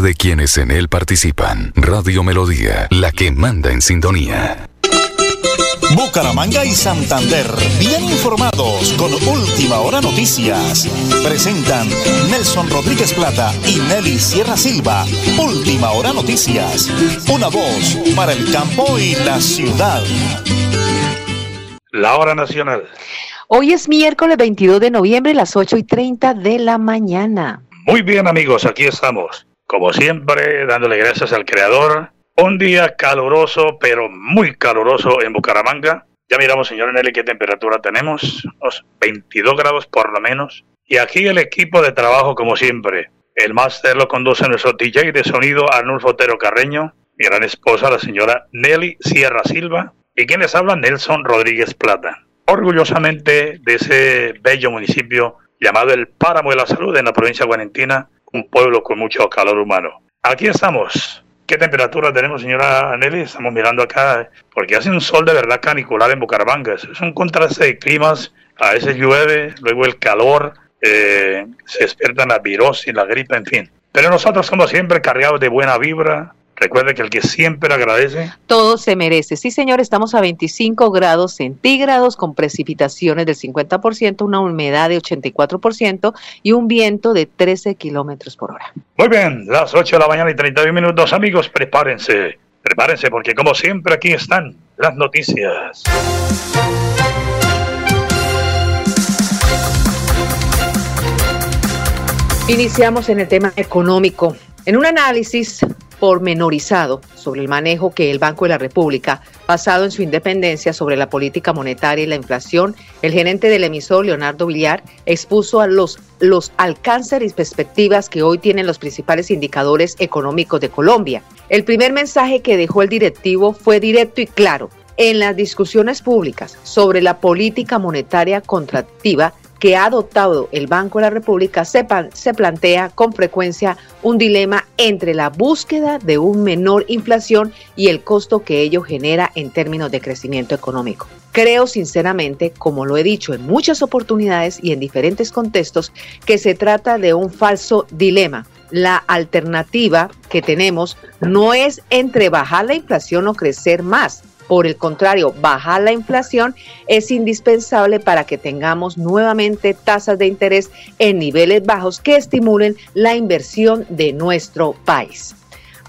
de quienes en él participan. Radio Melodía, la que manda en sintonía. Bucaramanga y Santander, bien informados con Última Hora Noticias. Presentan Nelson Rodríguez Plata y Nelly Sierra Silva. Última Hora Noticias. Una voz para el campo y la ciudad. La hora nacional. Hoy es miércoles 22 de noviembre, las 8 y 30 de la mañana. Muy bien amigos, aquí estamos. Como siempre, dándole gracias al Creador un día caluroso, pero muy caluroso en Bucaramanga. Ya miramos, señor Nelly, qué temperatura tenemos. Unos 22 grados por lo menos. Y aquí el equipo de trabajo, como siempre. El máster lo conduce nuestro DJ de sonido, Arnulfo Otero Carreño. Mi gran esposa, la señora Nelly Sierra Silva. Y quien les habla, Nelson Rodríguez Plata. Orgullosamente de ese bello municipio llamado el Páramo de la Salud en la provincia Guarentina, un pueblo con mucho calor humano. Aquí estamos, ¿Qué temperatura tenemos, señora Nelly? Estamos mirando acá, porque hace un sol de verdad canicular en Bucaramanga. Es un contraste de climas. A veces llueve, luego el calor, eh, se despierta la virosis, la gripe, en fin. Pero nosotros somos siempre cargados de buena vibra, Recuerde que el que siempre agradece. Todo se merece. Sí, señor, estamos a 25 grados centígrados con precipitaciones del 50%, una humedad de 84% y un viento de 13 kilómetros por hora. Muy bien, las 8 de la mañana y 31 minutos. Amigos, prepárense. Prepárense porque, como siempre, aquí están las noticias. Iniciamos en el tema económico. En un análisis pormenorizado sobre el manejo que el Banco de la República, basado en su independencia sobre la política monetaria y la inflación, el gerente del emisor, Leonardo Villar, expuso a los, los alcances y perspectivas que hoy tienen los principales indicadores económicos de Colombia. El primer mensaje que dejó el directivo fue directo y claro. En las discusiones públicas sobre la política monetaria contractiva, que ha adoptado el Banco de la República se, se, plantea con frecuencia un dilema entre la búsqueda de un menor inflación y el costo que ello genera en términos de crecimiento económico. Creo sinceramente, como lo he dicho en muchas oportunidades y en diferentes contextos, que se trata de un falso dilema. La alternativa que tenemos no es entre bajar la inflación o crecer más por el contrario, bajar la inflación es indispensable para que tengamos nuevamente tasas de interés en niveles bajos que estimulen la inversión de nuestro país.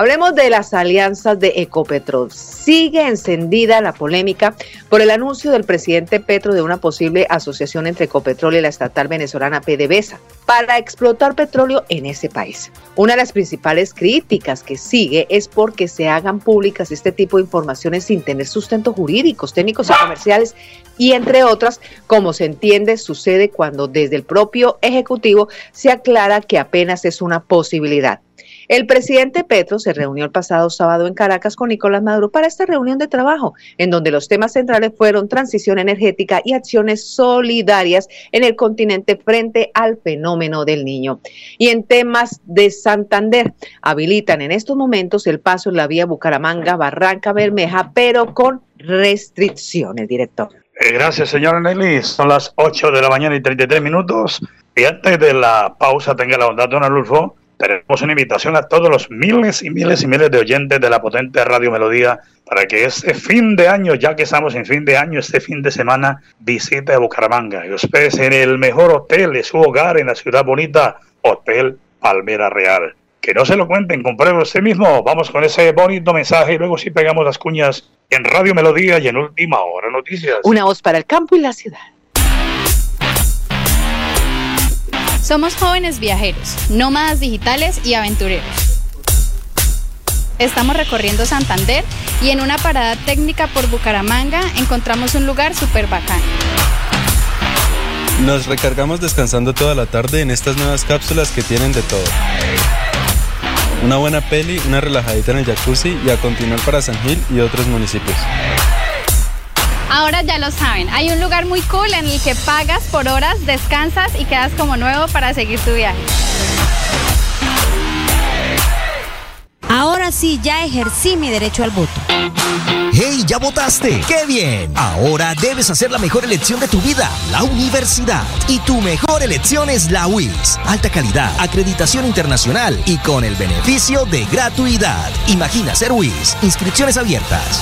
Hablemos de las alianzas de Ecopetrol. Sigue encendida la polémica por el anuncio del presidente Petro de una posible asociación entre Ecopetrol y la estatal venezolana PDVSA para explotar petróleo en ese país. Una de las principales críticas que sigue es porque se hagan públicas este tipo de informaciones sin tener sustento jurídicos, técnicos y comerciales y entre otras, como se entiende, sucede cuando desde el propio Ejecutivo se aclara que apenas es una posibilidad. El presidente Petro se reunió el pasado sábado en Caracas con Nicolás Maduro para esta reunión de trabajo, en donde los temas centrales fueron transición energética y acciones solidarias en el continente frente al fenómeno del niño. Y en temas de Santander, habilitan en estos momentos el paso en la vía Bucaramanga, Barranca Bermeja, pero con restricciones, director. Eh, gracias, señora Nelly. Son las 8 de la mañana y 33 minutos. Y antes de la pausa, tenga la bondad, don Alulfo, tenemos una invitación a todos los miles y miles y miles de oyentes de la potente Radio Melodía para que este fin de año, ya que estamos en fin de año, este fin de semana, visite a Bucaramanga y ustedes en el mejor hotel de su hogar en la ciudad bonita, Hotel Palmera Real. Que no se lo cuenten, compruebe usted mismo. Vamos con ese bonito mensaje y luego sí pegamos las cuñas en Radio Melodía y en Última Hora Noticias. Una voz para el campo y la ciudad. Somos jóvenes viajeros, nómadas digitales y aventureros. Estamos recorriendo Santander y en una parada técnica por Bucaramanga encontramos un lugar súper bacán. Nos recargamos descansando toda la tarde en estas nuevas cápsulas que tienen de todo. Una buena peli, una relajadita en el jacuzzi y a continuar para San Gil y otros municipios. Ahora ya lo saben, hay un lugar muy cool en el que pagas por horas, descansas y quedas como nuevo para seguir tu viaje. Ahora sí ya ejercí mi derecho al voto. ¡Hey, ya votaste! ¡Qué bien! Ahora debes hacer la mejor elección de tu vida, la universidad. Y tu mejor elección es la UIS. Alta calidad, acreditación internacional y con el beneficio de gratuidad. Imagina ser UIS. Inscripciones abiertas.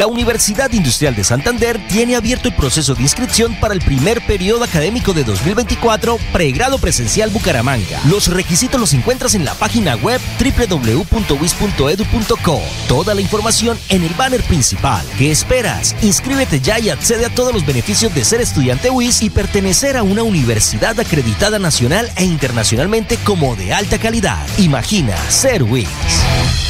La Universidad Industrial de Santander tiene abierto el proceso de inscripción para el primer periodo académico de 2024 pregrado presencial Bucaramanga. Los requisitos los encuentras en la página web www.wis.edu.co. Toda la información en el banner principal. ¿Qué esperas? Inscríbete ya y accede a todos los beneficios de ser estudiante WIS y pertenecer a una universidad acreditada nacional e internacionalmente como de alta calidad. Imagina ser WIS.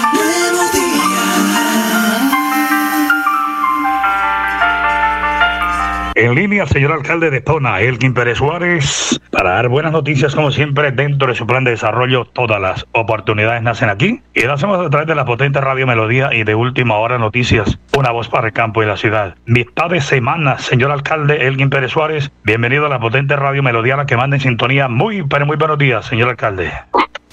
Línea, señor alcalde de Tona, Elkin Pérez Suárez, para dar buenas noticias, como siempre, dentro de su plan de desarrollo. Todas las oportunidades nacen aquí. Y lo hacemos a través de la potente Radio Melodía y de Última Hora Noticias, una voz para el campo y la ciudad. Mitad de semana, señor alcalde Elgin Pérez Suárez, bienvenido a la potente Radio Melodía, la que manda en sintonía. Muy, pero muy buenos días, señor alcalde.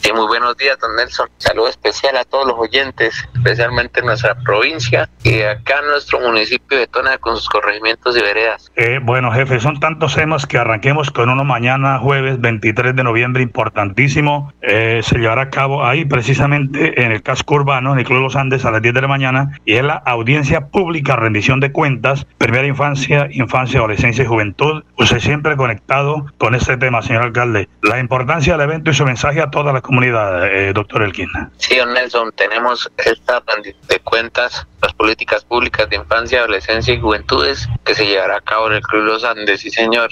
Sí, muy buenos días, don Nelson. Saludo especial a todos los oyentes, especialmente en nuestra provincia y acá en nuestro municipio de Tona con sus corregimientos y veredas. Eh, bueno, jefe, son tantos temas que arranquemos con uno mañana, jueves 23 de noviembre, importantísimo. Eh, se llevará a cabo ahí precisamente en el casco urbano, en el Club Los Andes, a las 10 de la mañana, y es la audiencia pública, rendición de cuentas, primera infancia, infancia, adolescencia y juventud. Usted siempre conectado con este tema, señor alcalde. La importancia del evento y su mensaje a toda la comunidad, eh, doctor Elquín. Sí, Nelson, tenemos esta de cuentas, las políticas públicas de infancia, adolescencia y juventudes que se llevará a cabo en el Club Los Andes, sí señor.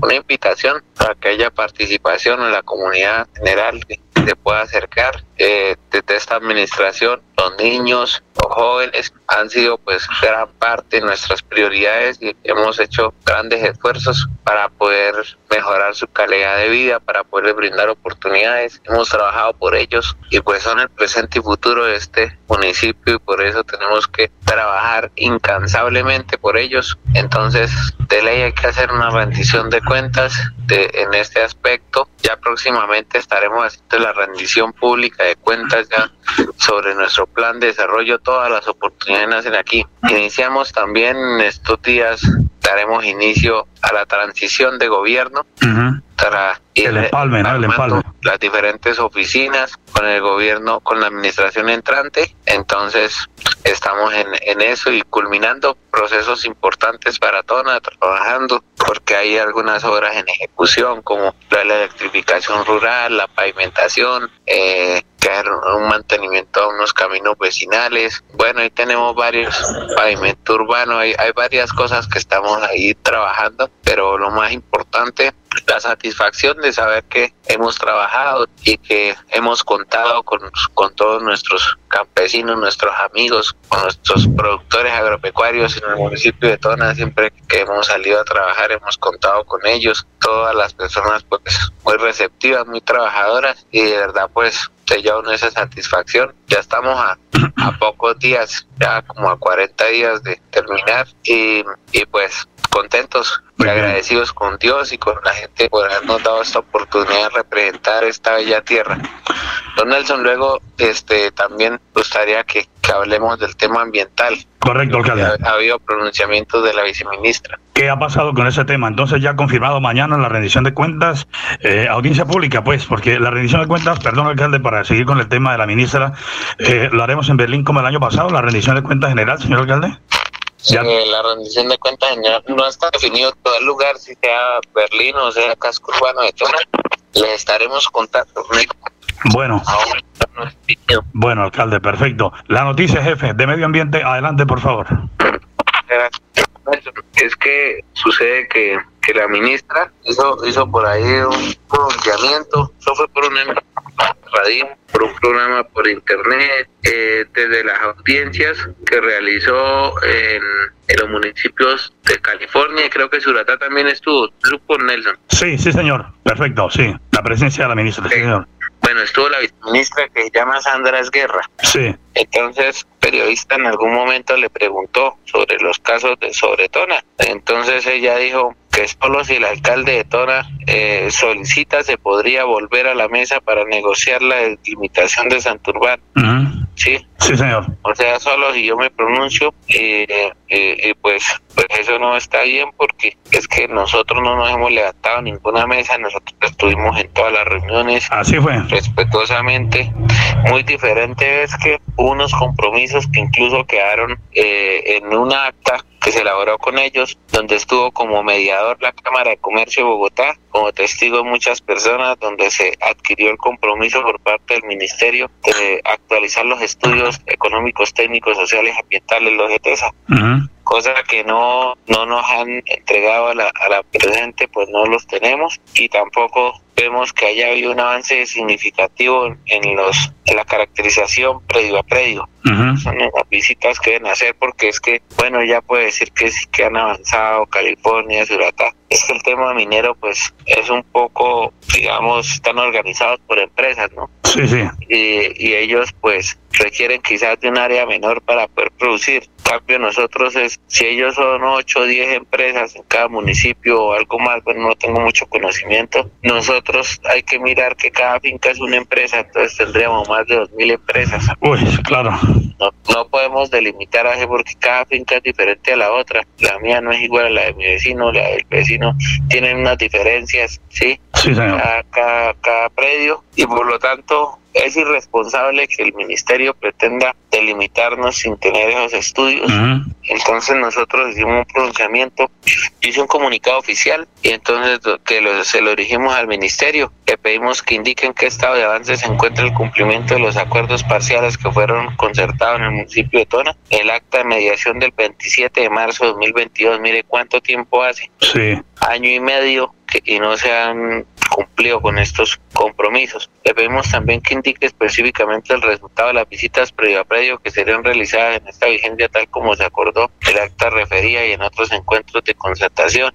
Una invitación para que haya participación en la comunidad general que se pueda acercar eh, desde esta administración los niños, los jóvenes han sido pues gran parte de nuestras prioridades y hemos hecho grandes esfuerzos para poder mejorar su calidad de vida, para poder brindar oportunidades. Hemos trabajado por ellos y pues son el presente y futuro de este municipio y por eso tenemos que trabajar incansablemente por ellos. Entonces, de ley hay que hacer una rendición de cuentas de, en este aspecto. Ya próximamente estaremos haciendo la rendición pública de cuentas ya sobre nuestro plan de desarrollo, todas las oportunidades nacen aquí. Iniciamos también en estos días, daremos inicio a la transición de gobierno para ir el empalme, ¿no? el empalme. las diferentes oficinas con el gobierno, con la administración entrante. Entonces estamos en, en eso y culminando procesos importantes para Tona, trabajando porque hay algunas obras en ejecución como la electrificación rural, la pavimentación, eh, un mantenimiento a unos caminos vecinales. Bueno, ahí tenemos varios pavimento urbano, hay, hay varias cosas que estamos ahí trabajando, pero lo más importante la satisfacción de saber que hemos trabajado y que hemos contado con, con todos nuestros campesinos, nuestros amigos, con nuestros productores agropecuarios en el municipio de Tona. Siempre que hemos salido a trabajar hemos contado con ellos, todas las personas pues muy receptivas, muy trabajadoras y de verdad pues se lleva esa satisfacción. Ya estamos a, a pocos días, ya como a 40 días de terminar y, y pues contentos y agradecidos con Dios y con la gente por habernos dado esta oportunidad de representar esta bella tierra. Don Nelson, luego este también gustaría que, que hablemos del tema ambiental. Correcto, alcalde. Ha, ha, habido pronunciamientos de la viceministra. ¿Qué ha pasado con ese tema? Entonces ya confirmado mañana la rendición de cuentas, eh, audiencia pública, pues, porque la rendición de cuentas, perdón, alcalde, para seguir con el tema de la ministra, eh, lo haremos en Berlín como el año pasado, la rendición de cuentas general, señor alcalde. Eh, la rendición de cuentas general no está definido todo el lugar, si sea Berlín o sea casco urbano de Tona. Les estaremos contando. Bueno. Bueno, alcalde, perfecto. La noticia, jefe, de medio ambiente, adelante, por favor. Es que sucede que, que la ministra hizo, hizo por ahí un pronunciamiento, eso fue por una radio, por un programa por internet, eh, desde las audiencias que realizó en, en, los municipios de California, y creo que Suratá también estuvo, estuvo Nelson. Sí, sí, señor, perfecto, sí, la presencia de la ministra, sí, señor. Bueno, estuvo la viceministra que se llama Sandra Esguerra. Sí. Entonces, periodista en algún momento le preguntó sobre los casos de Sobretona. Entonces ella dijo que solo si el alcalde de Tona eh, solicita se podría volver a la mesa para negociar la delimitación de Santurbán. Uh -huh. Sí. Sí, señor. O sea, solo si yo me pronuncio, eh, eh, pues, pues eso no está bien porque es que nosotros no nos hemos levantado ninguna mesa, nosotros estuvimos en todas las reuniones. Así fue. Respetuosamente. Muy diferente es que unos compromisos que incluso quedaron eh, en un acta que se elaboró con ellos, donde estuvo como mediador la Cámara de Comercio de Bogotá, como testigo muchas personas, donde se adquirió el compromiso por parte del Ministerio de actualizar los estudios económicos, técnicos, sociales, ambientales, los ETESA. Uh. Cosa que no, no nos han entregado a la, a la presente, pues no los tenemos y tampoco vemos que haya habido un avance significativo en los en la caracterización predio a predio. Uh -huh. Son las visitas que deben hacer porque es que, bueno, ya puede decir que sí que han avanzado California, Suratá. Es que el tema minero, pues, es un poco, digamos, están organizados por empresas, ¿no? Sí, sí. Y, y ellos, pues, requieren quizás de un área menor para poder producir. Cambio, nosotros, es, si ellos son 8 o 10 empresas en cada municipio o algo más, bueno, no tengo mucho conocimiento. Nosotros hay que mirar que cada finca es una empresa, entonces tendríamos más de 2.000 empresas. Uy, claro. No, no podemos delimitar así porque cada finca es diferente a la otra. La mía no es igual a la de mi vecino, la del vecino. Tienen unas diferencias, ¿sí? Sí, señor. Cada, cada, cada predio y por lo tanto es irresponsable que el ministerio pretenda delimitarnos sin tener esos estudios. Uh -huh. Entonces nosotros hicimos un pronunciamiento, hice un comunicado oficial y entonces que lo, se lo dirigimos al ministerio, le pedimos que indiquen qué estado de avance se encuentra el cumplimiento de los acuerdos parciales que fueron concertados en el municipio de Tona, el acta de mediación del 27 de marzo de 2022, mire cuánto tiempo hace. Sí. Año y medio que, y no se han cumplido con estos compromisos. Le pedimos también que indique específicamente el resultado de las visitas previo a predio que serían realizadas en esta vigencia tal como se acordó el acta refería y en otros encuentros de concertación.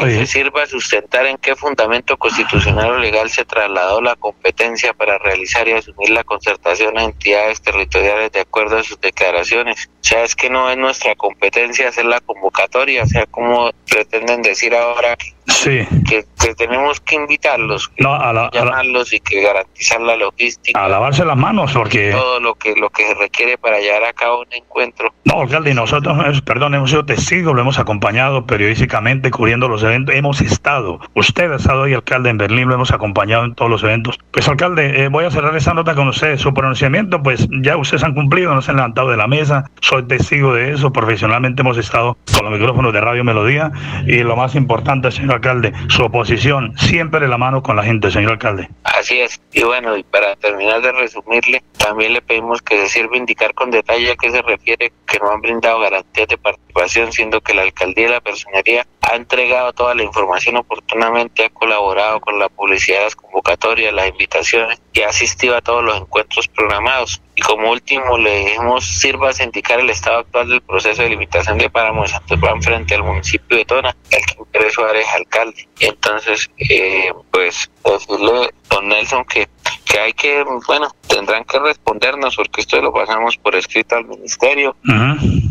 que se sirva a sustentar en qué fundamento constitucional o legal se trasladó la competencia para realizar y asumir la concertación a entidades territoriales de acuerdo a sus declaraciones. O sea, es que no es nuestra competencia hacer la convocatoria, o sea, como pretenden decir ahora Sí. Que, tenemos que invitarlos, no, a llamarlos y que garantizar la logística. A lavarse las manos porque... Todo lo que, lo que se requiere para llevar a cabo un encuentro. No, alcalde, nosotros, perdón, hemos sido testigos, lo hemos acompañado periodísticamente cubriendo los eventos, hemos estado, usted ha estado hoy, alcalde, en Berlín, lo hemos acompañado en todos los eventos. Pues, alcalde, eh, voy a cerrar esa nota con usted, su pronunciamiento, pues ya ustedes han cumplido, no se han levantado de la mesa, soy testigo de eso, profesionalmente hemos estado con los micrófonos de Radio Melodía y lo más importante, señor alcalde, su oposición siempre de la mano con la gente, señor alcalde. Así es. Y bueno, y para terminar de resumirle, también le pedimos que se sirva indicar con detalle a qué se refiere que no han brindado garantías de participación, siendo que la alcaldía y la personería ha entregado toda la información oportunamente, ha colaborado con la publicidad las convocatorias, las invitaciones y ha asistido a todos los encuentros programados. Y como último, le dijimos sirva a indicar el estado actual del proceso de limitación de páramos de frente al municipio de Tona, el que Suárez alcalde. Entonces, eh, pues decirle, don Nelson, que, que hay que, bueno, tendrán que respondernos porque esto lo pasamos por escrito al ministerio,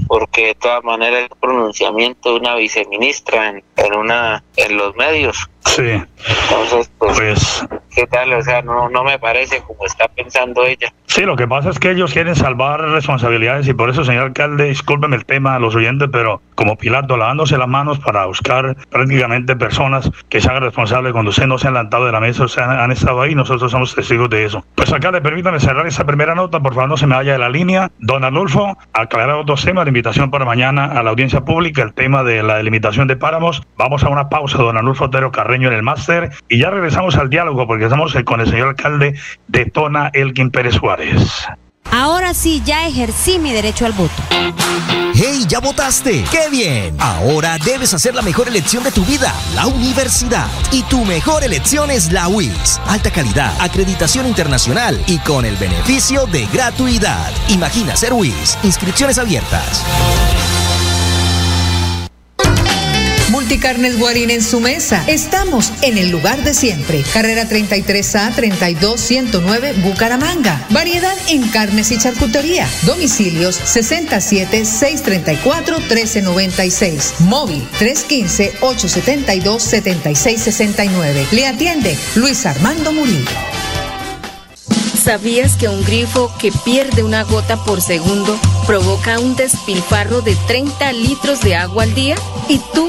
porque de todas maneras el pronunciamiento de una viceministra en, en, una, en los medios. Sí. Entonces, pues, pues ¿qué tal? O sea, no, no me parece como está pensando ella. Sí, lo que pasa es que ellos quieren salvar responsabilidades y por eso, señor alcalde, discúlpeme el tema a los oyentes, pero como Pilato lavándose las manos para buscar prácticamente personas que se hagan responsables cuando usted no se han levantado de la mesa, o sea, han estado ahí, nosotros somos testigos de eso. Pues alcalde, permítame cerrar esa primera nota, por favor no se me vaya de la línea. Don Adolfo, aclarar otros temas, la invitación para mañana a la audiencia pública, el tema de la delimitación de páramos. Vamos a una pausa, don Adolfo Otero Carreño en el máster, y ya regresamos al diálogo porque estamos con el señor alcalde de Tona, Elkin Pérez Suárez. Ahora sí, ya ejercí mi derecho al voto. ¡Hey, ya votaste! ¡Qué bien! Ahora debes hacer la mejor elección de tu vida, la universidad. Y tu mejor elección es la UIS. Alta calidad, acreditación internacional y con el beneficio de gratuidad. Imagina ser UIS. Inscripciones abiertas. Multicarnes Guarín en su mesa. Estamos en el lugar de siempre. Carrera 33A 32109 Bucaramanga. Variedad en carnes y charcutería. Domicilios 67 634 1396. Móvil 315 872 7669. Le atiende Luis Armando Murillo. ¿Sabías que un grifo que pierde una gota por segundo provoca un despilfarro de 30 litros de agua al día? ¿Y tú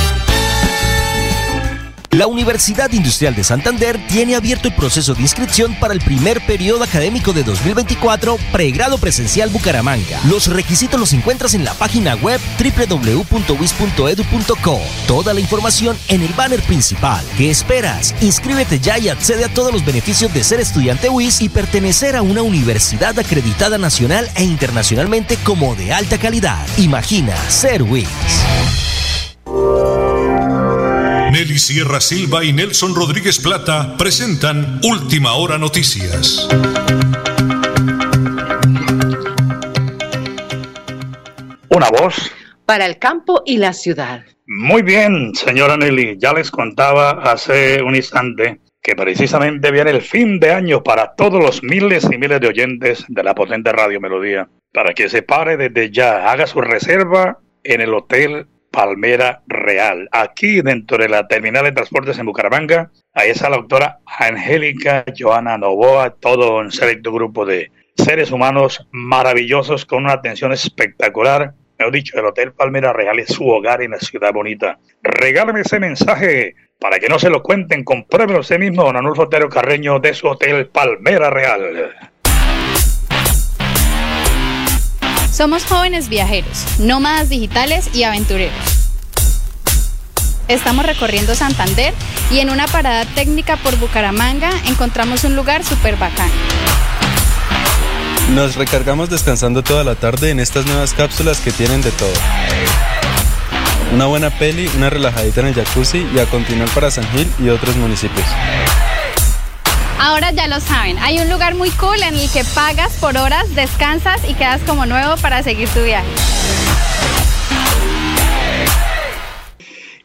La Universidad Industrial de Santander tiene abierto el proceso de inscripción para el primer periodo académico de 2024, pregrado presencial Bucaramanga. Los requisitos los encuentras en la página web www.wis.edu.co. Toda la información en el banner principal. ¿Qué esperas? Inscríbete ya y accede a todos los beneficios de ser estudiante WIS y pertenecer a una universidad acreditada nacional e internacionalmente como de alta calidad. Imagina ser WIS. Nelly Sierra Silva y Nelson Rodríguez Plata presentan Última Hora Noticias. Una voz. Para el campo y la ciudad. Muy bien, señora Nelly. Ya les contaba hace un instante que precisamente viene el fin de año para todos los miles y miles de oyentes de la potente Radio Melodía. Para que se pare desde ya, haga su reserva en el Hotel Palmera Real. Aquí dentro de la terminal de transportes en Bucaramanga, ahí está la doctora Angélica Joana Novoa, todo un selecto grupo de seres humanos maravillosos con una atención espectacular. Me he dicho, el Hotel Palmera Real es su hogar en la ciudad bonita. Regálame ese mensaje para que no se lo cuenten. Compruébelo usted mismo, don Anulfo Otero Carreño, de su Hotel Palmera Real. Somos jóvenes viajeros, nómadas digitales y aventureros. Estamos recorriendo Santander y en una parada técnica por Bucaramanga encontramos un lugar súper bacán. Nos recargamos descansando toda la tarde en estas nuevas cápsulas que tienen de todo. Una buena peli, una relajadita en el jacuzzi y a continuar para San Gil y otros municipios. Ahora ya lo saben, hay un lugar muy cool en el que pagas por horas, descansas y quedas como nuevo para seguir tu viaje.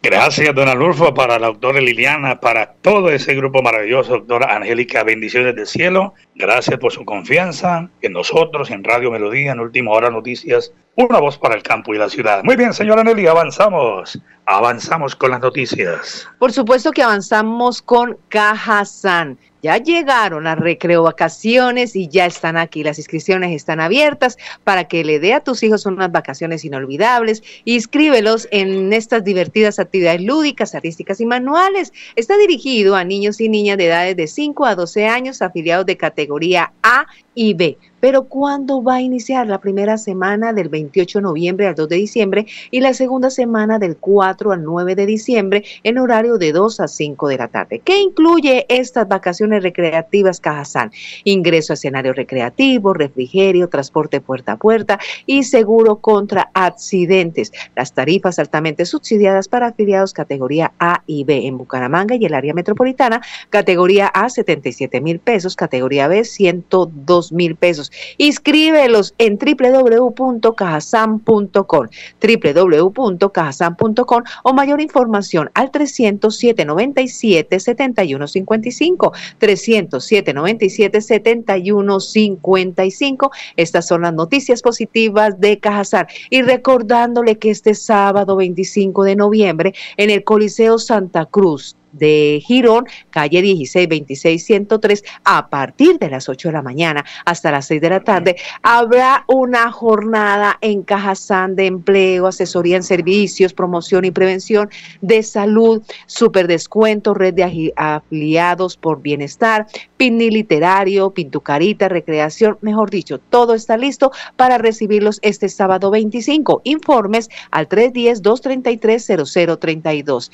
Gracias, don Alulfo, para la doctora Liliana, para todo ese grupo maravilloso, doctora Angélica, bendiciones del cielo. Gracias por su confianza en nosotros, en Radio Melodía, en Última Hora Noticias, una voz para el campo y la ciudad. Muy bien, señora Nelly, avanzamos. Avanzamos con las noticias. Por supuesto que avanzamos con Cajazán. Ya llegaron las recreo vacaciones y ya están aquí. Las inscripciones están abiertas para que le dé a tus hijos unas vacaciones inolvidables. Inscríbelos en estas divertidas actividades lúdicas, artísticas y manuales. Está dirigido a niños y niñas de edades de 5 a 12 años afiliados de categoría A y B. Pero ¿cuándo va a iniciar? La primera semana del 28 de noviembre al 2 de diciembre y la segunda semana del 4 al 9 de diciembre en horario de 2 a 5 de la tarde. ¿Qué incluye estas vacaciones recreativas Cajazán? Ingreso a escenario recreativo, refrigerio, transporte puerta a puerta y seguro contra accidentes. Las tarifas altamente subsidiadas para afiliados categoría A y B en Bucaramanga y el área metropolitana, categoría A 77 mil pesos, categoría B 102 mil pesos. Inscríbelos en www.cajazán.com, www.cajazán.com o mayor información al 307 97 71 55, 307 97 71 55. Estas son las noticias positivas de Cajazán. Y recordándole que este sábado 25 de noviembre en el Coliseo Santa Cruz de Girón, calle 16 26 103, a partir de las 8 de la mañana hasta las 6 de la tarde, habrá una jornada en Cajazán de empleo, asesoría en servicios, promoción y prevención de salud, super descuento, red de afiliados por bienestar, PINI literario, pintucarita, recreación, mejor dicho, todo está listo para recibirlos este sábado 25. Informes al 310-233-0032.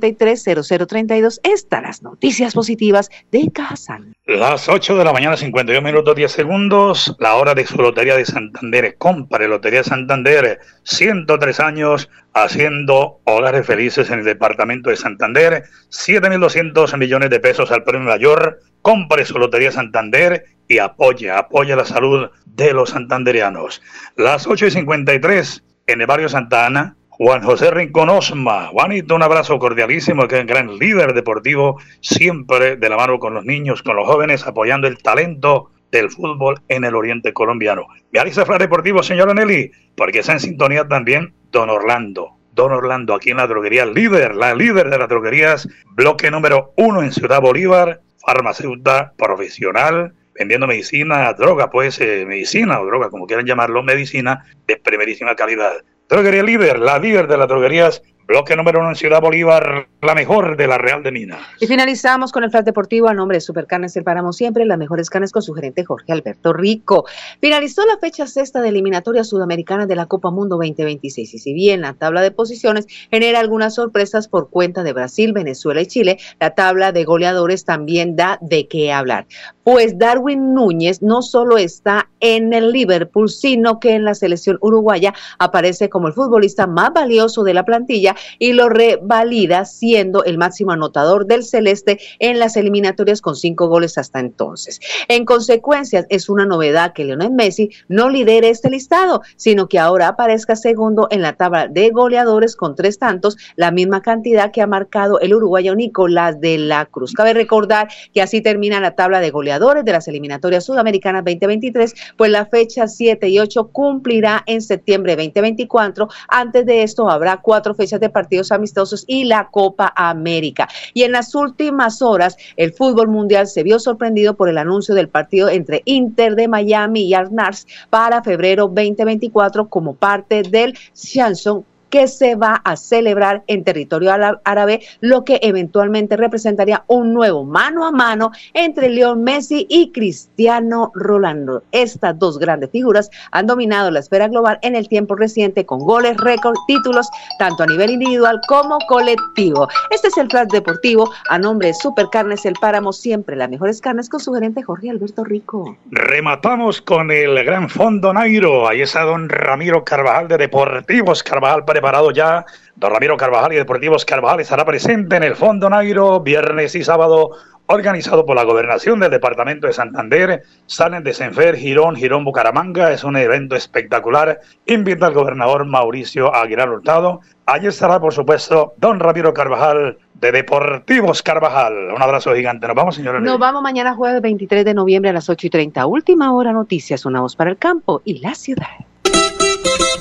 310-233-0032. Estas las noticias positivas de Cajazán. Las 8 de la mañana, 52 minutos 10 segundos, la hora de su Lotería de Santander. Compare Lotería Santander, 103 años haciendo hogares felices en el departamento de Santander, 7.200 millones de pesos al premio mayor. Compre su Lotería Santander y apoye, apoye la salud de los santanderianos. Las 8 y 53 en el barrio Santa Ana, Juan José Rincón Osma. Juanito, un abrazo cordialísimo, que es un gran líder deportivo, siempre de la mano con los niños, con los jóvenes, apoyando el talento del fútbol en el oriente colombiano. Me avisa Fla Deportivo, señora Nelly, porque está en sintonía también Don Orlando. Don Orlando, aquí en la droguería líder, la líder de las droguerías, bloque número uno en Ciudad Bolívar, farmacéutica profesional, vendiendo medicina, droga, pues eh, medicina o droga, como quieran llamarlo, medicina de primerísima calidad. Droguería líder, la líder de las droguerías Bloque número uno en Ciudad Bolívar, la mejor de la Real de Minas. Y finalizamos con el flash deportivo a nombre de Supercarnes El Páramo Siempre, las mejores carnes con su gerente Jorge Alberto Rico. Finalizó la fecha sexta de eliminatoria sudamericana de la Copa Mundo 2026 y si bien la tabla de posiciones genera algunas sorpresas por cuenta de Brasil, Venezuela y Chile, la tabla de goleadores también da de qué hablar. Pues Darwin Núñez no solo está en el Liverpool, sino que en la selección uruguaya aparece como el futbolista más valioso de la plantilla y lo revalida siendo el máximo anotador del Celeste en las eliminatorias con cinco goles hasta entonces. En consecuencia, es una novedad que Lionel Messi no lidere este listado, sino que ahora aparezca segundo en la tabla de goleadores con tres tantos, la misma cantidad que ha marcado el uruguayo Nicolás de la Cruz. Cabe recordar que así termina la tabla de goleadores de las eliminatorias sudamericanas 2023, pues la fecha 7 y 8 cumplirá en septiembre 2024. Antes de esto habrá cuatro fechas de partidos amistosos y la Copa América. Y en las últimas horas, el fútbol mundial se vio sorprendido por el anuncio del partido entre Inter de Miami y Arnars para febrero 2024 como parte del Samsung que se va a celebrar en territorio árabe, lo que eventualmente representaría un nuevo mano a mano entre León Messi y Cristiano Rolando. Estas dos grandes figuras han dominado la esfera global en el tiempo reciente con goles, récord, títulos, tanto a nivel individual como colectivo. Este es el flash deportivo a nombre de Supercarnes El Páramo, siempre las mejores carnes con su gerente Jorge Alberto Rico. Rematamos con el gran fondo Nairo. Ahí está don Ramiro Carvajal de Deportivos Carvajal para preparado ya. Don Ramiro Carvajal y Deportivos Carvajal estará presente en el Fondo Nairo viernes y sábado, organizado por la Gobernación del Departamento de Santander. Salen de Senfer, Girón, Girón, Bucaramanga. Es un evento espectacular. Invita al gobernador Mauricio Aguilar Hurtado. Allí estará, por supuesto, don Ramiro Carvajal de Deportivos Carvajal. Un abrazo gigante. Nos vamos, señores. Nos vamos mañana jueves 23 de noviembre a las 8 y 30. Última hora noticias, una voz para el campo y la ciudad.